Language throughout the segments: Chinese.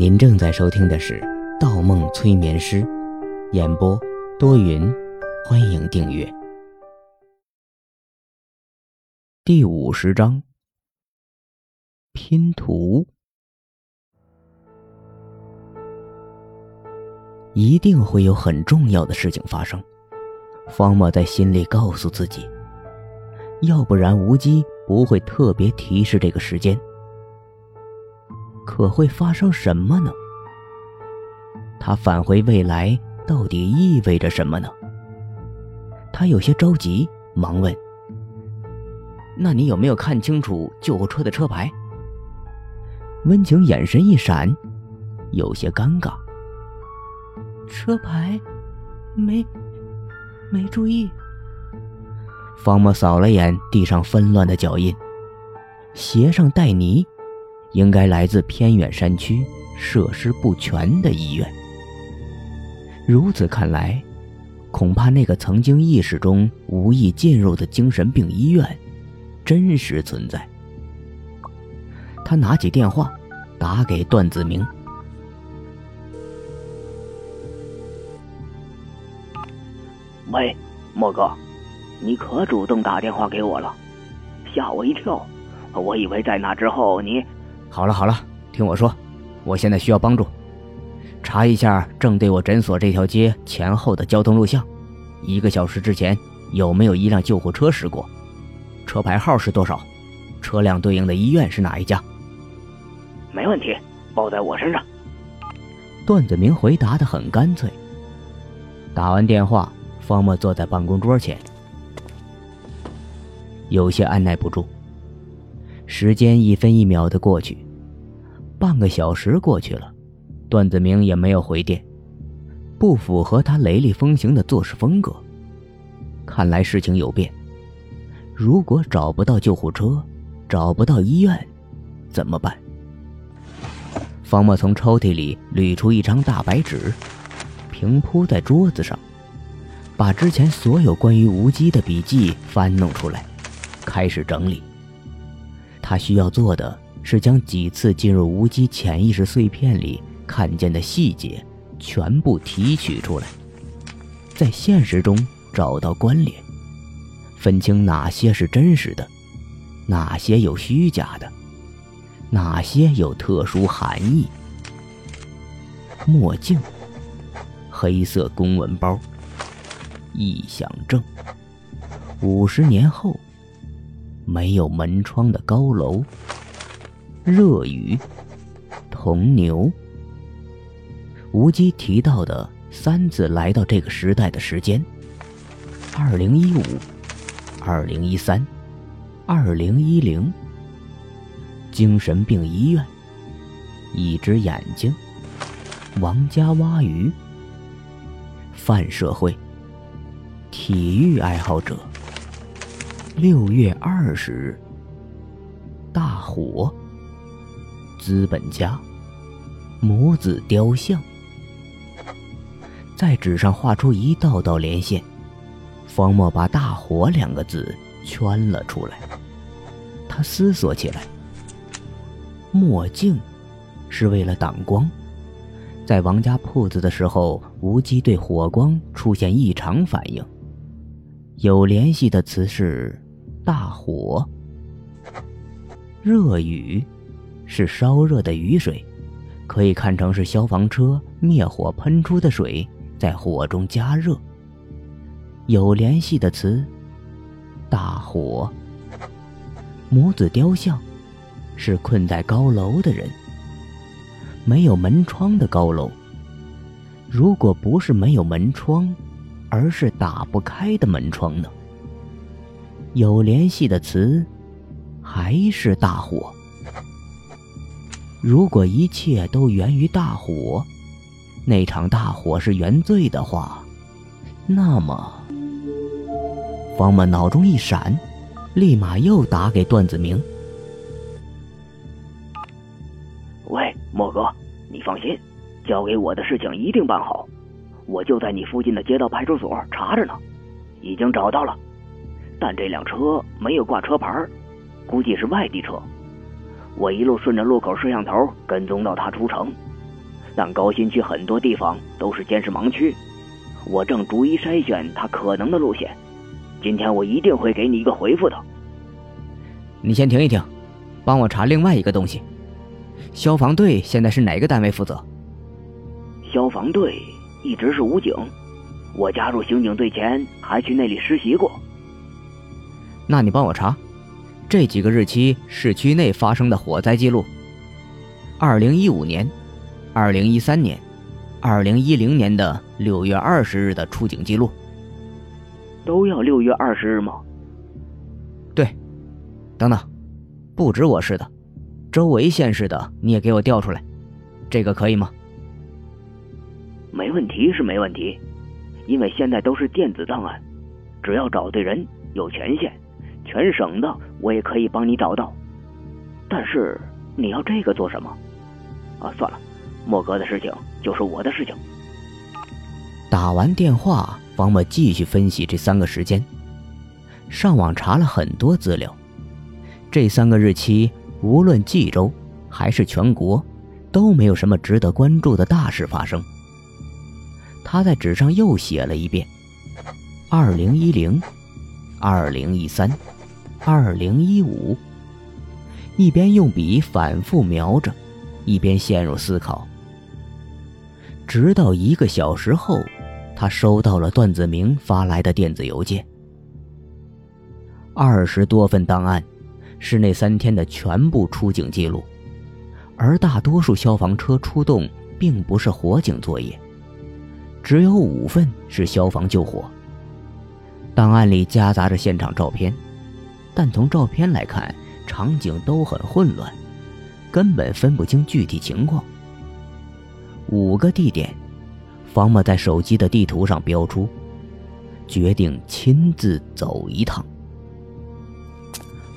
您正在收听的是《盗梦催眠师》，演播多云，欢迎订阅。第五十章，拼图，一定会有很重要的事情发生。方墨在心里告诉自己，要不然无机不会特别提示这个时间。可会发生什么呢？他返回未来到底意味着什么呢？他有些着急，忙问：“那你有没有看清楚救护车的车牌？”温情眼神一闪，有些尴尬。车牌，没，没注意。方墨扫了眼地上纷乱的脚印，鞋上带泥。应该来自偏远山区、设施不全的医院。如此看来，恐怕那个曾经意识中无意进入的精神病医院，真实存在。他拿起电话，打给段子明。喂，莫哥，你可主动打电话给我了，吓我一跳。我以为在那之后你……好了好了，听我说，我现在需要帮助，查一下正对我诊所这条街前后的交通录像，一个小时之前有没有一辆救护车驶过，车牌号是多少，车辆对应的医院是哪一家？没问题，包在我身上。段子明回答的很干脆。打完电话，方墨坐在办公桌前，有些按耐不住。时间一分一秒的过去，半个小时过去了，段子明也没有回电，不符合他雷厉风行的做事风格。看来事情有变。如果找不到救护车，找不到医院，怎么办？方墨从抽屉里捋出一张大白纸，平铺在桌子上，把之前所有关于无机的笔记翻弄出来，开始整理。他需要做的是将几次进入无机潜意识碎片里看见的细节全部提取出来，在现实中找到关联，分清哪些是真实的，哪些有虚假的，哪些有特殊含义。墨镜，黑色公文包，臆想症，五十年后。没有门窗的高楼，热雨，铜牛。无机提到的三次来到这个时代的时间：二零一五、二零一三、二零一零。精神病医院，一只眼睛，王家挖鱼，泛社会，体育爱好者。六月二十日，大火。资本家，母子雕像，在纸上画出一道道连线。方墨把“大火”两个字圈了出来。他思索起来：墨镜是为了挡光，在王家铺子的时候，无机对火光出现异常反应。有联系的词是。大火，热雨，是烧热的雨水，可以看成是消防车灭火喷出的水在火中加热。有联系的词，大火。母子雕像，是困在高楼的人，没有门窗的高楼。如果不是没有门窗，而是打不开的门窗呢？有联系的词，还是大火。如果一切都源于大火，那场大火是原罪的话，那么……方木脑中一闪，立马又打给段子明。喂，莫哥，你放心，交给我的事情一定办好。我就在你附近的街道派出所查着呢，已经找到了。但这辆车没有挂车牌，估计是外地车。我一路顺着路口摄像头跟踪到他出城，但高新区很多地方都是监视盲区，我正逐一筛选他可能的路线。今天我一定会给你一个回复的。你先停一停，帮我查另外一个东西。消防队现在是哪个单位负责？消防队一直是武警，我加入刑警队前还去那里实习过。那你帮我查，这几个日期市区内发生的火灾记录：二零一五年、二零一三年、二零一零年的六月二十日的出警记录。都要六月二十日吗？对，等等，不止我市的，周围县市的你也给我调出来，这个可以吗？没问题是没问题，因为现在都是电子档案，只要找对人，有权限，全省的我也可以帮你找到。但是你要这个做什么？啊，算了，莫哥的事情就是我的事情。打完电话。方默继续分析这三个时间，上网查了很多资料。这三个日期，无论冀州还是全国，都没有什么值得关注的大事发生。他在纸上又写了一遍：二零一零、二零一三、二零一五，一边用笔反复描着，一边陷入思考。直到一个小时后。他收到了段子明发来的电子邮件，二十多份档案，是那三天的全部出警记录，而大多数消防车出动并不是火警作业，只有五份是消防救火。档案里夹杂着现场照片，但从照片来看，场景都很混乱，根本分不清具体情况。五个地点。方默在手机的地图上标出，决定亲自走一趟。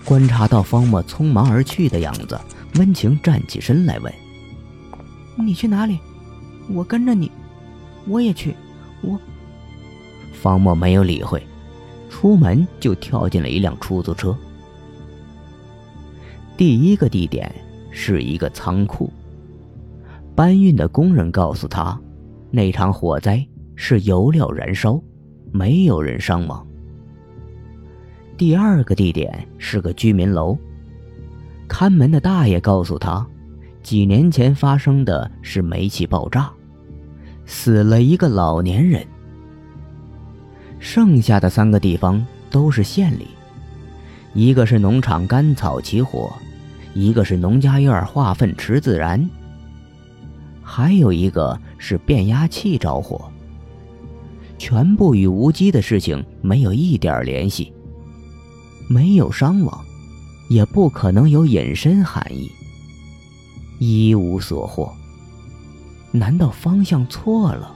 观察到方默匆忙而去的样子，温情站起身来问：“你去哪里？我跟着你，我也去。”我。方默没有理会，出门就跳进了一辆出租车。第一个地点是一个仓库，搬运的工人告诉他。那场火灾是油料燃烧，没有人伤亡。第二个地点是个居民楼，看门的大爷告诉他，几年前发生的是煤气爆炸，死了一个老年人。剩下的三个地方都是县里，一个是农场干草起火，一个是农家院化粪池自燃。还有一个是变压器着火，全部与无机的事情没有一点联系，没有伤亡，也不可能有隐身含义，一无所获。难道方向错了？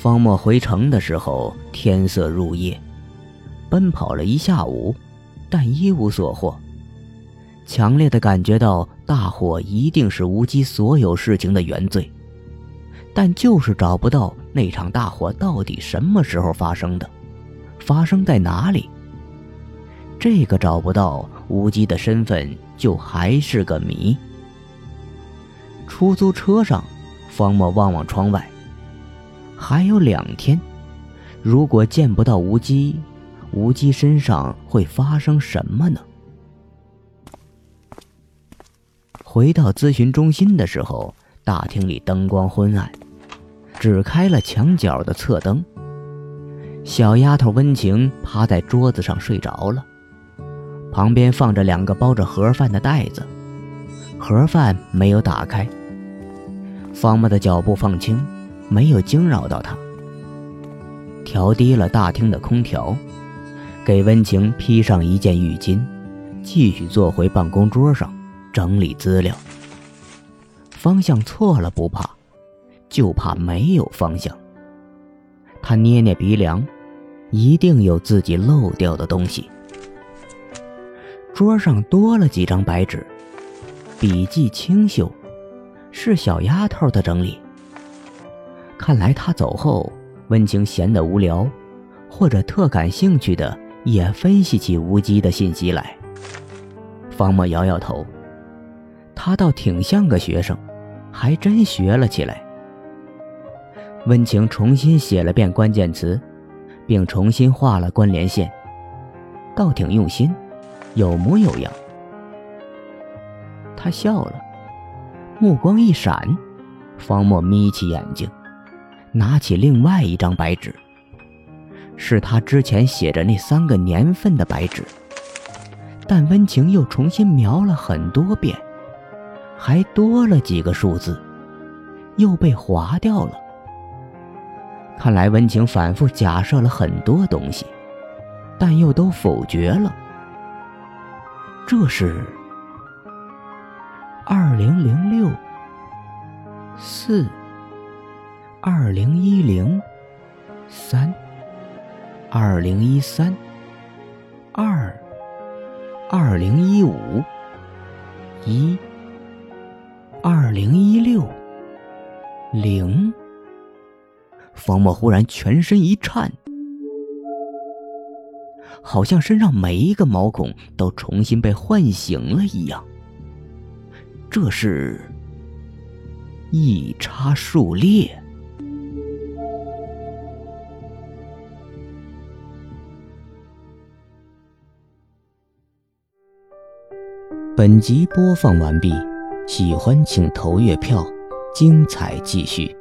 方墨回城的时候，天色入夜，奔跑了一下午，但一无所获。强烈的感觉到大火一定是无机所有事情的原罪，但就是找不到那场大火到底什么时候发生的，发生在哪里。这个找不到无机的身份就还是个谜。出租车上，方默望望窗外，还有两天，如果见不到无机，无机身上会发生什么呢？回到咨询中心的时候，大厅里灯光昏暗，只开了墙角的侧灯。小丫头温情趴在桌子上睡着了，旁边放着两个包着盒饭的袋子，盒饭没有打开。方木的脚步放轻，没有惊扰到他。调低了大厅的空调，给温情披上一件浴巾，继续坐回办公桌上。整理资料，方向错了不怕，就怕没有方向。他捏捏鼻梁，一定有自己漏掉的东西。桌上多了几张白纸，笔迹清秀，是小丫头的整理。看来他走后，温情闲得无聊，或者特感兴趣的，也分析起无机的信息来。方墨摇摇头。他倒挺像个学生，还真学了起来。温情重新写了遍关键词，并重新画了关联线，倒挺用心，有模有样。他笑了，目光一闪，方墨眯起眼睛，拿起另外一张白纸，是他之前写着那三个年份的白纸，但温情又重新描了很多遍，还多了几个数字，又被划掉了。看来温情反复假设了很多东西，但又都否决了。这是二零零六四二零一零三二零一三二二零一五一二零一六零。方墨忽然全身一颤，好像身上每一个毛孔都重新被唤醒了一样。这是一叉数列。本集播放完毕，喜欢请投月票，精彩继续。